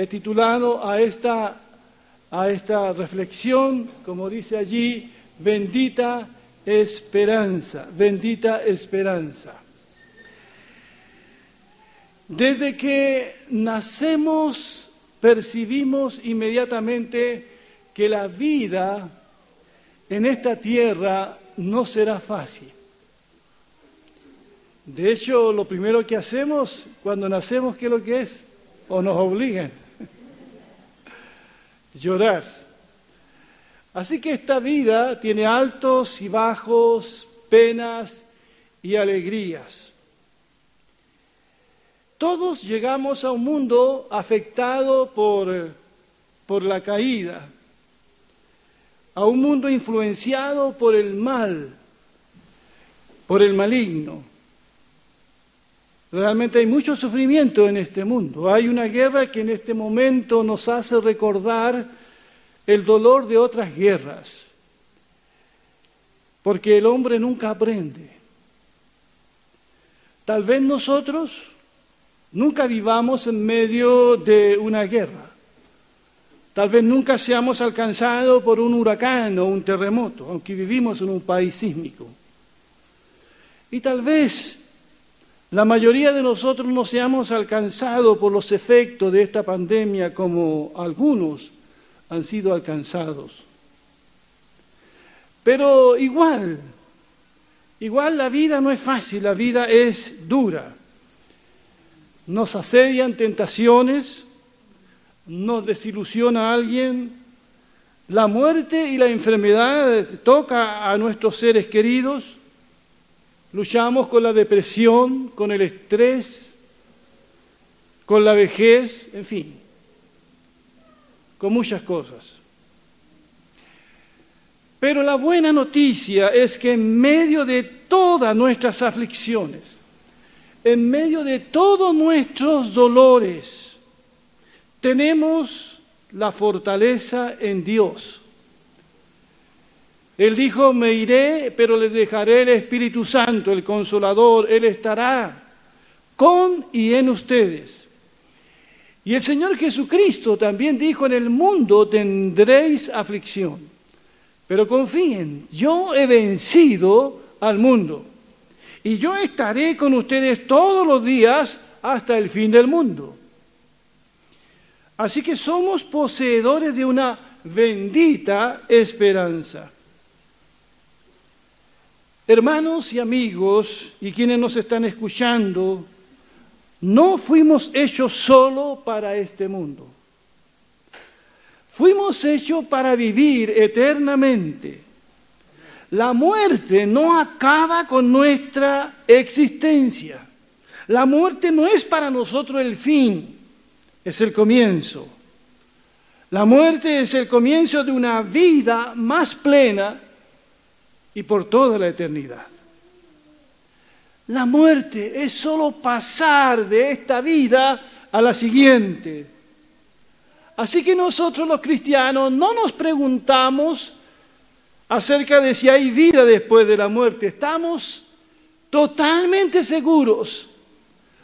he titulado a esta, a esta reflexión, como dice allí, bendita esperanza, bendita esperanza. Desde que nacemos percibimos inmediatamente que la vida en esta tierra no será fácil. De hecho, lo primero que hacemos cuando nacemos, ¿qué es lo que es? O nos obligan. Llorar. Así que esta vida tiene altos y bajos, penas y alegrías. Todos llegamos a un mundo afectado por, por la caída, a un mundo influenciado por el mal, por el maligno. Realmente hay mucho sufrimiento en este mundo. Hay una guerra que en este momento nos hace recordar el dolor de otras guerras, porque el hombre nunca aprende. Tal vez nosotros nunca vivamos en medio de una guerra. Tal vez nunca seamos alcanzados por un huracán o un terremoto, aunque vivimos en un país sísmico. Y tal vez la mayoría de nosotros no seamos alcanzados por los efectos de esta pandemia como algunos han sido alcanzados. Pero igual, igual la vida no es fácil, la vida es dura. Nos asedian tentaciones, nos desilusiona a alguien, la muerte y la enfermedad toca a nuestros seres queridos, luchamos con la depresión, con el estrés, con la vejez, en fin con muchas cosas. Pero la buena noticia es que en medio de todas nuestras aflicciones, en medio de todos nuestros dolores, tenemos la fortaleza en Dios. Él dijo, me iré, pero le dejaré el Espíritu Santo, el Consolador, Él estará con y en ustedes. Y el Señor Jesucristo también dijo, en el mundo tendréis aflicción, pero confíen, yo he vencido al mundo y yo estaré con ustedes todos los días hasta el fin del mundo. Así que somos poseedores de una bendita esperanza. Hermanos y amigos y quienes nos están escuchando, no fuimos hechos solo para este mundo. Fuimos hechos para vivir eternamente. La muerte no acaba con nuestra existencia. La muerte no es para nosotros el fin, es el comienzo. La muerte es el comienzo de una vida más plena y por toda la eternidad. La muerte es solo pasar de esta vida a la siguiente. Así que nosotros los cristianos no nos preguntamos acerca de si hay vida después de la muerte. Estamos totalmente seguros.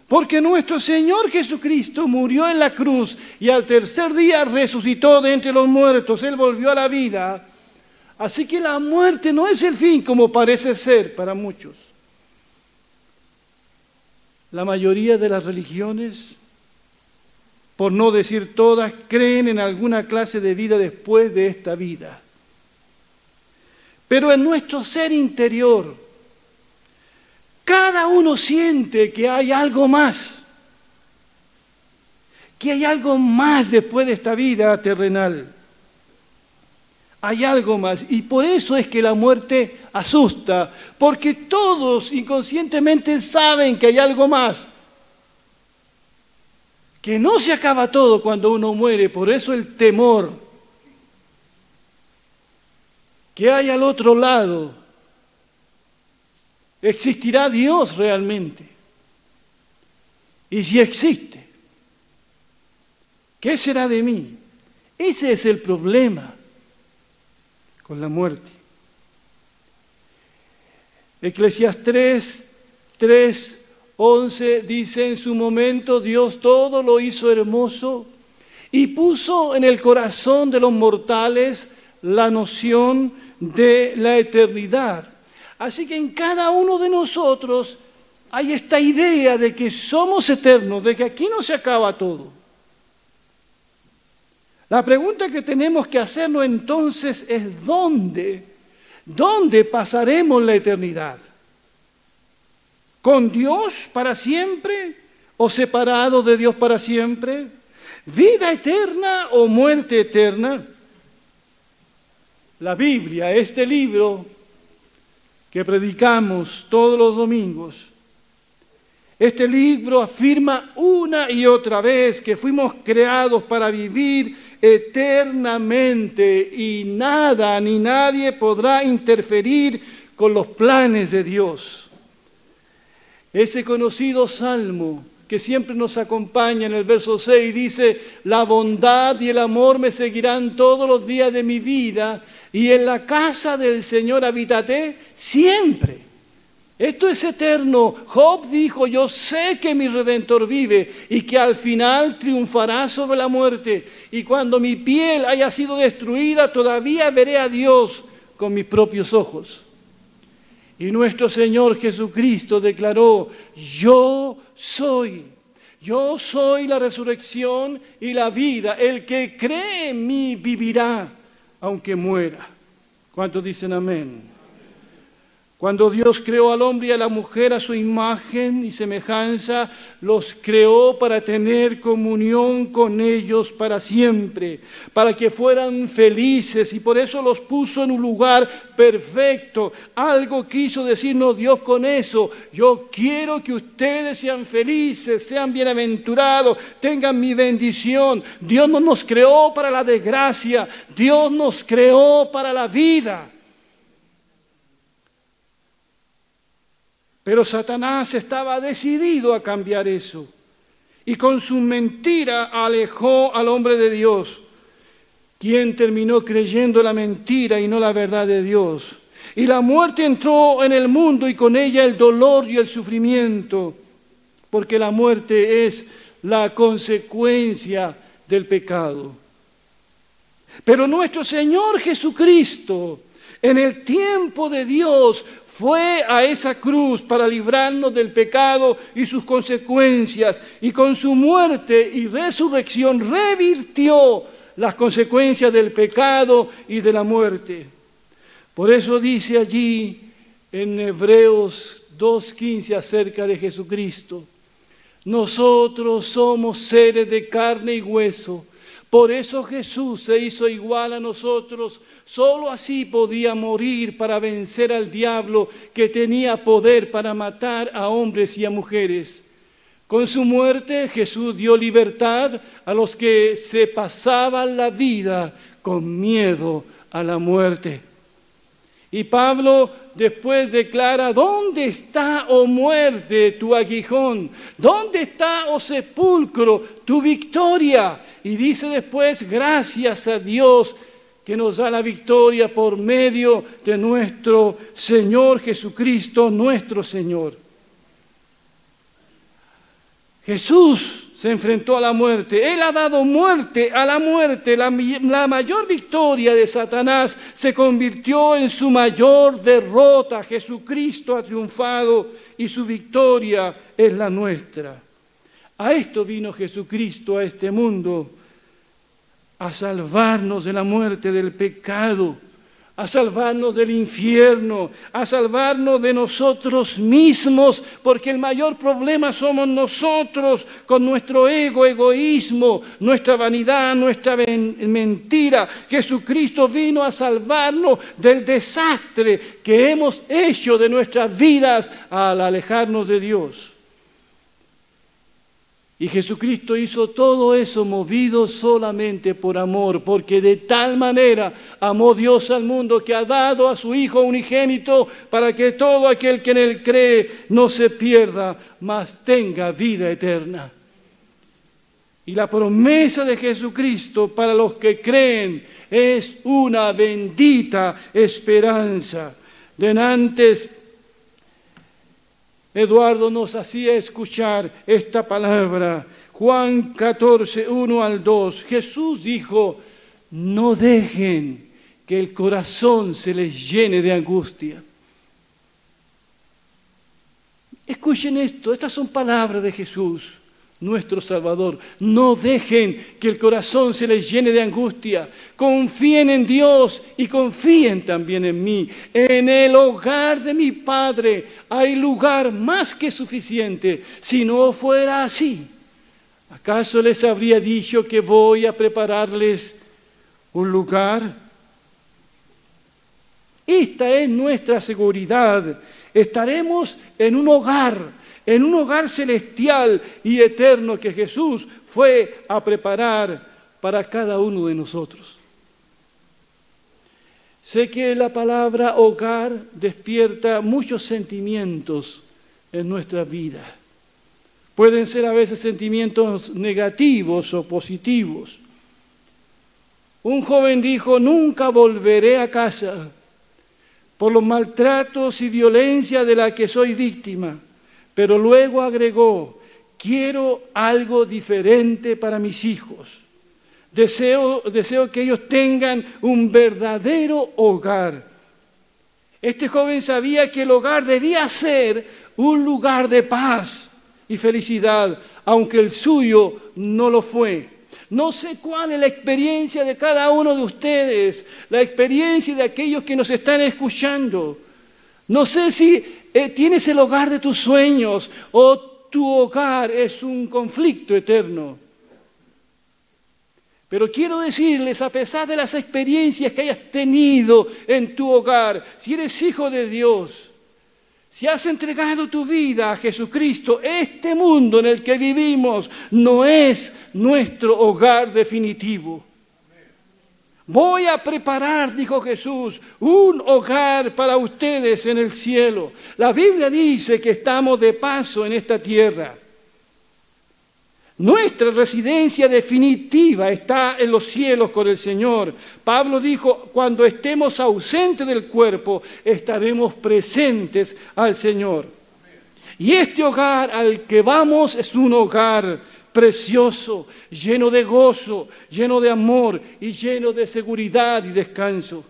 Porque nuestro Señor Jesucristo murió en la cruz y al tercer día resucitó de entre los muertos. Él volvió a la vida. Así que la muerte no es el fin como parece ser para muchos. La mayoría de las religiones, por no decir todas, creen en alguna clase de vida después de esta vida. Pero en nuestro ser interior, cada uno siente que hay algo más, que hay algo más después de esta vida terrenal hay algo más. Y por eso es que la muerte asusta, porque todos inconscientemente saben que hay algo más. Que no se acaba todo cuando uno muere, por eso el temor. Que hay al otro lado. ¿Existirá Dios realmente? Y si existe, ¿qué será de mí? Ese es el problema con la muerte. Eclesiastes 3, 3, 11 dice, en su momento Dios todo lo hizo hermoso y puso en el corazón de los mortales la noción de la eternidad. Así que en cada uno de nosotros hay esta idea de que somos eternos, de que aquí no se acaba todo. La pregunta que tenemos que hacernos entonces es ¿dónde? ¿Dónde pasaremos la eternidad? ¿Con Dios para siempre o separado de Dios para siempre? ¿Vida eterna o muerte eterna? La Biblia, este libro que predicamos todos los domingos, este libro afirma una y otra vez que fuimos creados para vivir eternamente y nada ni nadie podrá interferir con los planes de Dios. Ese conocido salmo que siempre nos acompaña en el verso 6 dice, la bondad y el amor me seguirán todos los días de mi vida y en la casa del Señor habitaré siempre. Esto es eterno. Job dijo, yo sé que mi redentor vive y que al final triunfará sobre la muerte. Y cuando mi piel haya sido destruida, todavía veré a Dios con mis propios ojos. Y nuestro Señor Jesucristo declaró, yo soy, yo soy la resurrección y la vida. El que cree en mí vivirá, aunque muera. ¿Cuántos dicen amén? Cuando Dios creó al hombre y a la mujer a su imagen y semejanza, los creó para tener comunión con ellos para siempre, para que fueran felices y por eso los puso en un lugar perfecto. Algo quiso decirnos Dios con eso. Yo quiero que ustedes sean felices, sean bienaventurados, tengan mi bendición. Dios no nos creó para la desgracia, Dios nos creó para la vida. Pero Satanás estaba decidido a cambiar eso. Y con su mentira alejó al hombre de Dios, quien terminó creyendo la mentira y no la verdad de Dios. Y la muerte entró en el mundo y con ella el dolor y el sufrimiento, porque la muerte es la consecuencia del pecado. Pero nuestro Señor Jesucristo, en el tiempo de Dios, fue a esa cruz para librarnos del pecado y sus consecuencias, y con su muerte y resurrección revirtió las consecuencias del pecado y de la muerte. Por eso dice allí en Hebreos 2.15 acerca de Jesucristo, nosotros somos seres de carne y hueso, por eso Jesús se hizo igual a nosotros. Solo así podía morir para vencer al diablo que tenía poder para matar a hombres y a mujeres. Con su muerte Jesús dio libertad a los que se pasaban la vida con miedo a la muerte. Y Pablo después declara, ¿dónde está, oh muerte, tu aguijón? ¿Dónde está, oh sepulcro, tu victoria? Y dice después, gracias a Dios que nos da la victoria por medio de nuestro Señor Jesucristo, nuestro Señor. Jesús se enfrentó a la muerte. Él ha dado muerte a la muerte. La, la, mayor victoria de Satanás se convirtió en su mayor derrota. Jesucristo ha triunfado y su victoria es la nuestra. A esto vino Jesucristo a este mundo, a salvarnos de la muerte del pecado a salvarnos del infierno, a salvarnos de nosotros mismos, porque el mayor problema somos nosotros con nuestro ego, egoísmo, nuestra vanidad, nuestra mentira. Jesucristo vino a salvarnos del desastre que hemos hecho de nuestras vidas al alejarnos de Dios. Y Jesucristo hizo todo eso movido solamente por amor, porque de tal manera amó Dios al mundo que ha dado a su Hijo unigénito para que todo aquel que en él cree no se pierda, mas tenga vida eterna. Y la promesa de Jesucristo para los que creen es una bendita esperanza. De antes Eduardo nos hacía escuchar esta palabra. Juan 14, 1 al 2, Jesús dijo, no dejen que el corazón se les llene de angustia. Escuchen esto, estas son palabras de Jesús, nuestro Salvador. No dejen que el corazón se les llene de angustia. Confíen en Dios y confíen también en mí. En el hogar de mi Padre hay lugar más que suficiente. Si no fuera así, ¿acaso les habría dicho que voy a prepararles un lugar? Esta es nuestra seguridad estaremos en un hogar, en un hogar celestial y eterno que Jesús fue a preparar para cada uno de nosotros. Sé que la palabra hogar despierta muchos sentimientos en nuestra vida. Pueden ser a veces sentimientos negativos o positivos. Un joven dijo, nunca volveré a casa por los maltratos y violencia de la que soy víctima. Pero luego agregó, quiero algo diferente para mis hijos. Deseo, deseo que ellos tengan un verdadero hogar. Este joven sabía que el hogar debía ser un lugar de paz y felicidad, aunque el suyo no lo fue. No sé cuál es la experiencia de cada uno de ustedes, la experiencia de aquellos que nos están escuchando. No sé si eh, tienes el hogar de tus sueños o tu hogar es un conflicto eterno. Pero quiero decirles, a pesar de las experiencias que hayas tenido en tu hogar, si eres hijo de Dios, si has entregado tu vida a Jesucristo, este mundo en el que vivimos no es nuestro hogar definitivo. Voy a preparar, dijo Jesús, un hogar para ustedes en el cielo. La Biblia dice que estamos de paso en esta tierra. Nuestra residencia definitiva está en los cielos con el Señor. Pablo dijo, cuando estemos ausentes del cuerpo, estaremos presentes al Señor. Y este hogar al que vamos es un hogar precioso, lleno de gozo, lleno de amor y lleno de seguridad y descanso.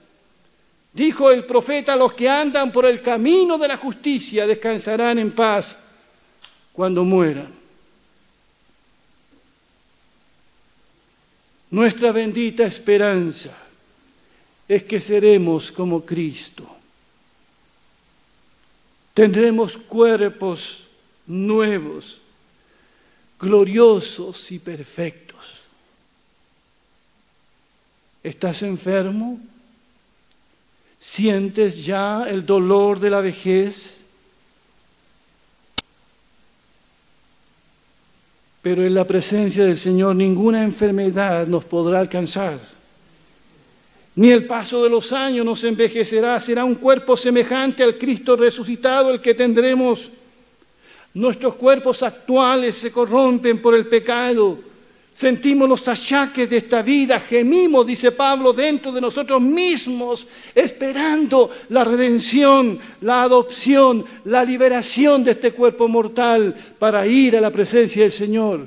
Dijo el profeta, los que andan por el camino de la justicia descansarán en paz cuando mueran. Nuestra bendita esperanza es que seremos como Cristo. Tendremos cuerpos nuevos, gloriosos y perfectos. ¿Estás enfermo? ¿Sientes ya el dolor de la vejez? pero en la presencia del Señor ninguna enfermedad nos podrá alcanzar. Ni el paso de los años nos envejecerá, será un cuerpo semejante al Cristo resucitado el que tendremos. Nuestros cuerpos actuales se corrompen por el pecado, Sentimos los achaques de esta vida, gemimos, dice Pablo, dentro de nosotros mismos, esperando la redención, la adopción, la liberación de este cuerpo mortal para ir a la presencia del Señor.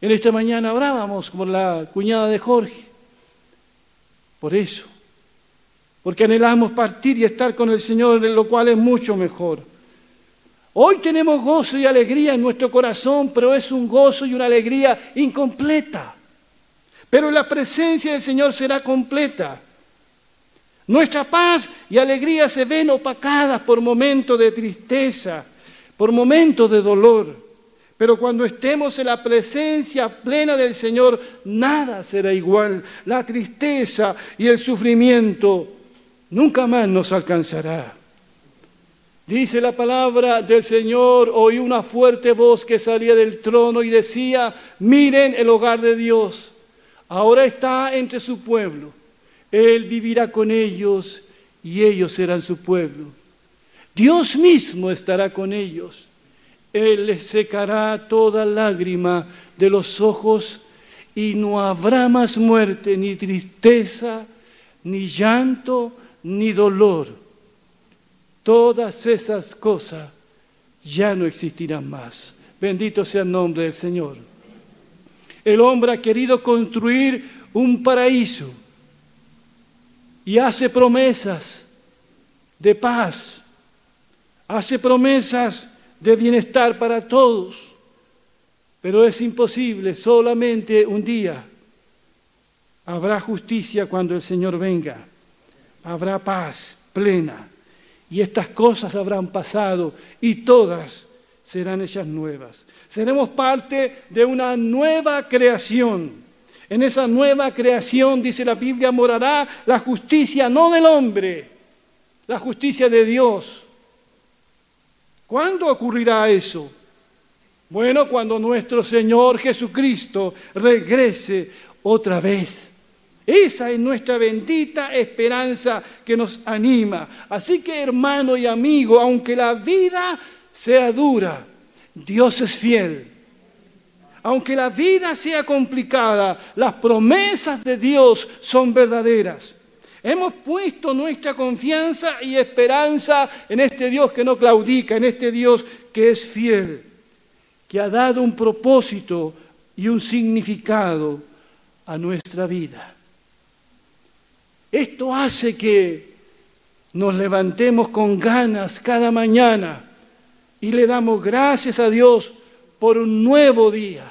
En esta mañana orábamos por la cuñada de Jorge, por eso, porque anhelamos partir y estar con el Señor, lo cual es mucho mejor. Hoy tenemos gozo y alegría en nuestro corazón, pero es un gozo y una alegría incompleta. Pero la presencia del Señor será completa. Nuestra paz y alegría se ven opacadas por momentos de tristeza, por momentos de dolor. Pero cuando estemos en la presencia plena del Señor, nada será igual. La tristeza y el sufrimiento nunca más nos alcanzará. Dice la palabra del Señor, oí una fuerte voz que salía del trono y decía, miren el hogar de Dios, ahora está entre su pueblo, Él vivirá con ellos y ellos serán su pueblo. Dios mismo estará con ellos, Él les secará toda lágrima de los ojos y no habrá más muerte, ni tristeza, ni llanto, ni dolor todas esas cosas ya no existirán más. Bendito sea el nombre del Señor. El hombre ha querido construir un paraíso y hace promesas de paz, hace promesas de bienestar para todos, pero es imposible, solamente un día habrá justicia cuando el Señor venga, habrá paz plena y estas cosas habrán pasado y todas serán hechas nuevas. Seremos parte de una nueva creación. En esa nueva creación, dice la Biblia, morará la justicia no del hombre, la justicia de Dios. ¿Cuándo ocurrirá eso? Bueno, cuando nuestro Señor Jesucristo regrese otra vez. Esa es nuestra bendita esperanza que nos anima. Así que hermano y amigo, aunque la vida sea dura, Dios es fiel. Aunque la vida sea complicada, las promesas de Dios son verdaderas. Hemos puesto nuestra confianza y esperanza en este Dios que no claudica, en este Dios que es fiel, que ha dado un propósito y un significado a nuestra vida. Esto hace que nos levantemos con ganas cada mañana y le damos gracias a Dios por un nuevo día.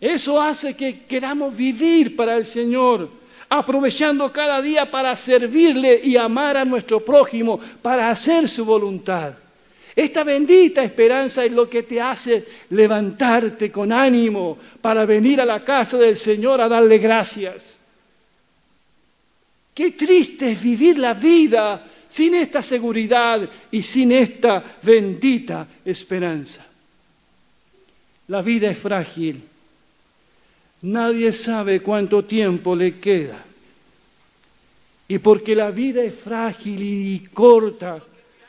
Eso hace que queramos vivir para el Señor, aprovechando cada día para servirle y amar a nuestro prójimo, para hacer su voluntad. Esta bendita esperanza es lo que te hace levantarte con ánimo para venir a la casa del Señor a darle gracias. Qué triste es vivir la vida sin esta seguridad y sin esta bendita esperanza. La vida es frágil. Nadie sabe cuánto tiempo le queda. Y porque la vida es frágil y corta,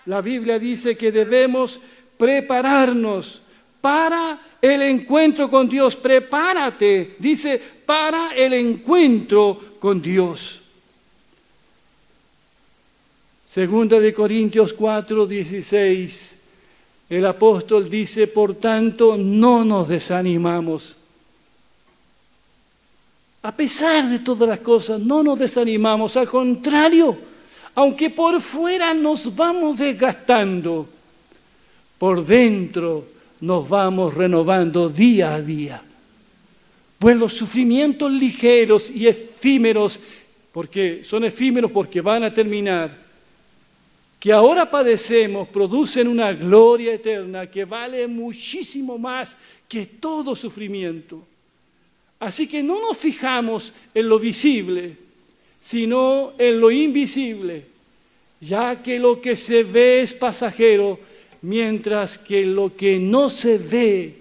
la Biblia dice que debemos prepararnos para el encuentro con Dios. Prepárate, dice, para el encuentro con Dios. Segunda de Corintios 4, 16. El apóstol dice, por tanto, no nos desanimamos. A pesar de todas las cosas, no nos desanimamos. Al contrario, aunque por fuera nos vamos desgastando, por dentro nos vamos renovando día a día. Pues los sufrimientos ligeros y efímeros, porque son efímeros porque van a terminar, que ahora padecemos producen una gloria eterna que vale muchísimo más que todo sufrimiento. Así que no nos fijamos en lo visible, sino en lo invisible, ya que lo que se ve es pasajero, mientras que lo que no se ve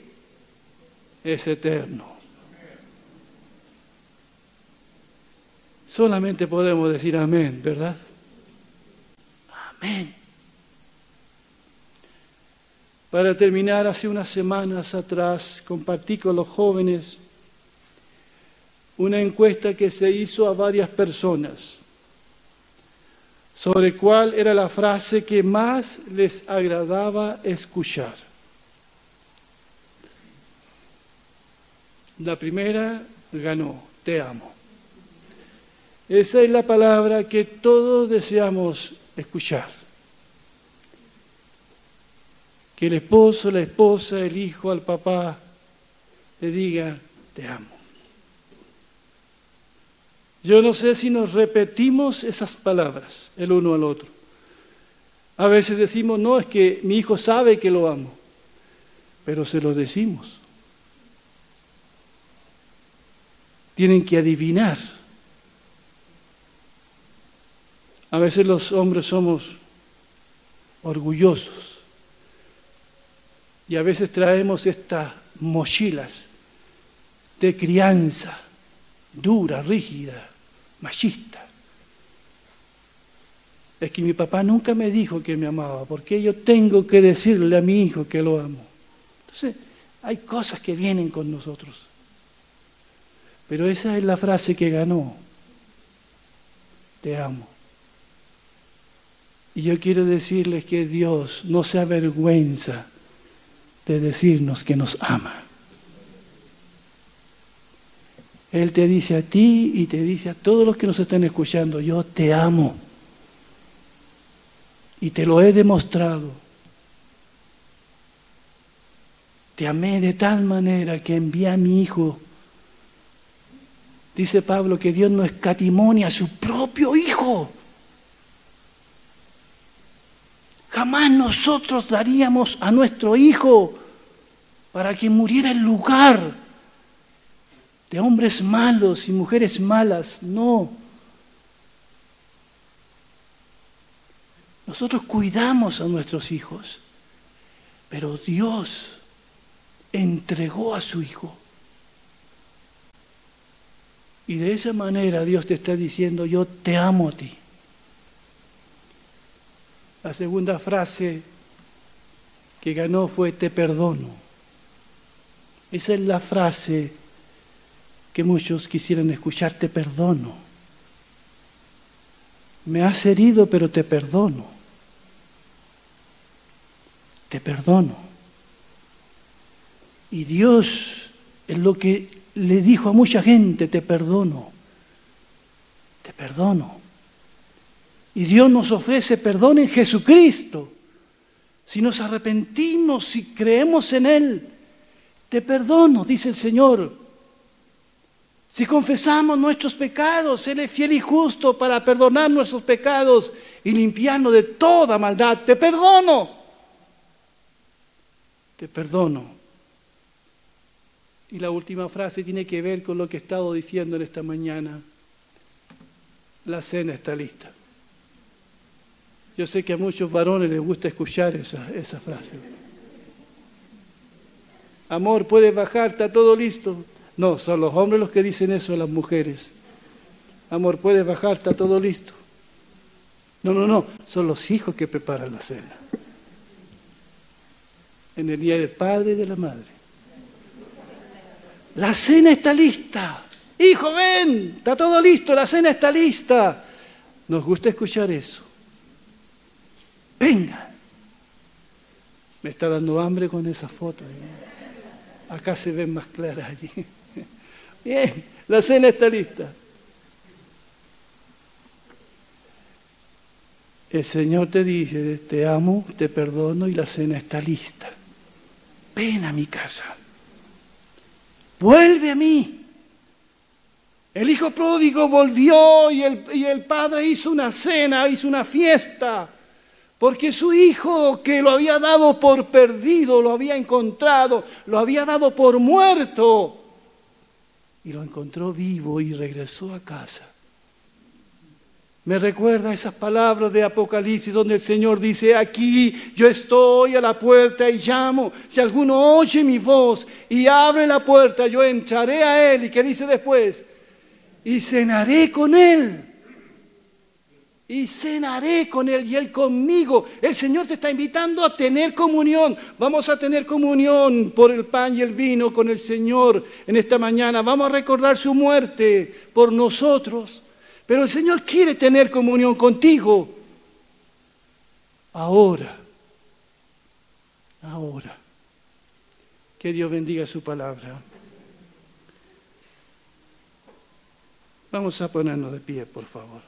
es eterno. Solamente podemos decir amén, ¿verdad? Amén. Para terminar, hace unas semanas atrás compartí con los jóvenes una encuesta que se hizo a varias personas sobre cuál era la frase que más les agradaba escuchar. La primera ganó, te amo. Esa es la palabra que todos deseamos escuchar. Que el esposo, la esposa, el hijo, al papá le diga, te amo. Yo no sé si nos repetimos esas palabras el uno al otro. A veces decimos, no, es que mi hijo sabe que lo amo, pero se lo decimos. Tienen que adivinar A veces los hombres somos orgullosos y a veces traemos estas mochilas de crianza dura, rígida, machista. Es que mi papá nunca me dijo que me amaba, porque yo tengo que decirle a mi hijo que lo amo. Entonces, hay cosas que vienen con nosotros. Pero esa es la frase que ganó. Te amo. Y yo quiero decirles que Dios no se avergüenza de decirnos que nos ama. Él te dice a ti y te dice a todos los que nos están escuchando, yo te amo. Y te lo he demostrado. Te amé de tal manera que envié a mi Hijo. Dice Pablo que Dios no escatimonia a su propio Hijo. Jamás nosotros daríamos a nuestro Hijo para que muriera en lugar de hombres malos y mujeres malas. No. Nosotros cuidamos a nuestros hijos, pero Dios entregó a su Hijo. Y de esa manera Dios te está diciendo, yo te amo a ti. La segunda frase que ganó fue, te perdono. Esa es la frase que muchos quisieran escuchar, te perdono. Me has herido, pero te perdono. Te perdono. Y Dios es lo que le dijo a mucha gente, te perdono. Te perdono. Y Dios nos ofrece perdón en Jesucristo. Si nos arrepentimos, si creemos en Él, te perdono, dice el Señor. Si confesamos nuestros pecados, Él es fiel y justo para perdonar nuestros pecados y limpiarnos de toda maldad. Te perdono. Te perdono. Y la última frase tiene que ver con lo que he estado diciendo en esta mañana. La cena está lista. Yo sé que a muchos varones les gusta escuchar esa, frase. Amor, puedes bajar, está todo listo. No, son los hombres los que dicen eso a las mujeres. Amor, puedes bajar, está todo listo. No, no, no, son los hijos que preparan la cena. En el día del padre y de la madre. La cena está lista. Hijo, ven, está todo listo, la cena está lista. Nos gusta escuchar eso. Venga. Me está dando hambre con esa foto. Acá se ven más claras allí. Bien, la cena está lista. El Señor te dice, te amo, te perdono y la cena está lista. Ven a mi casa. Vuelve a mí. El hijo pródigo volvió y el, y el padre hizo una cena, hizo una fiesta. Porque su hijo que lo había dado por perdido, lo había encontrado, lo había dado por muerto. Y lo encontró vivo y regresó a casa. Me recuerda esas palabras de Apocalipsis donde el Señor dice, aquí yo estoy a la puerta y llamo. Si alguno oye mi voz y abre la puerta, yo entraré a él. ¿Y qué dice después? Y cenaré con él y cenaré con Él y Él conmigo. El Señor te está invitando a tener comunión. Vamos a tener comunión por el pan y el vino con el Señor en esta mañana. Vamos a recordar su muerte por nosotros. Pero el Señor quiere tener comunión contigo. Ahora. Ahora. Que Dios bendiga su palabra. Vamos a ponernos de pie, por favor.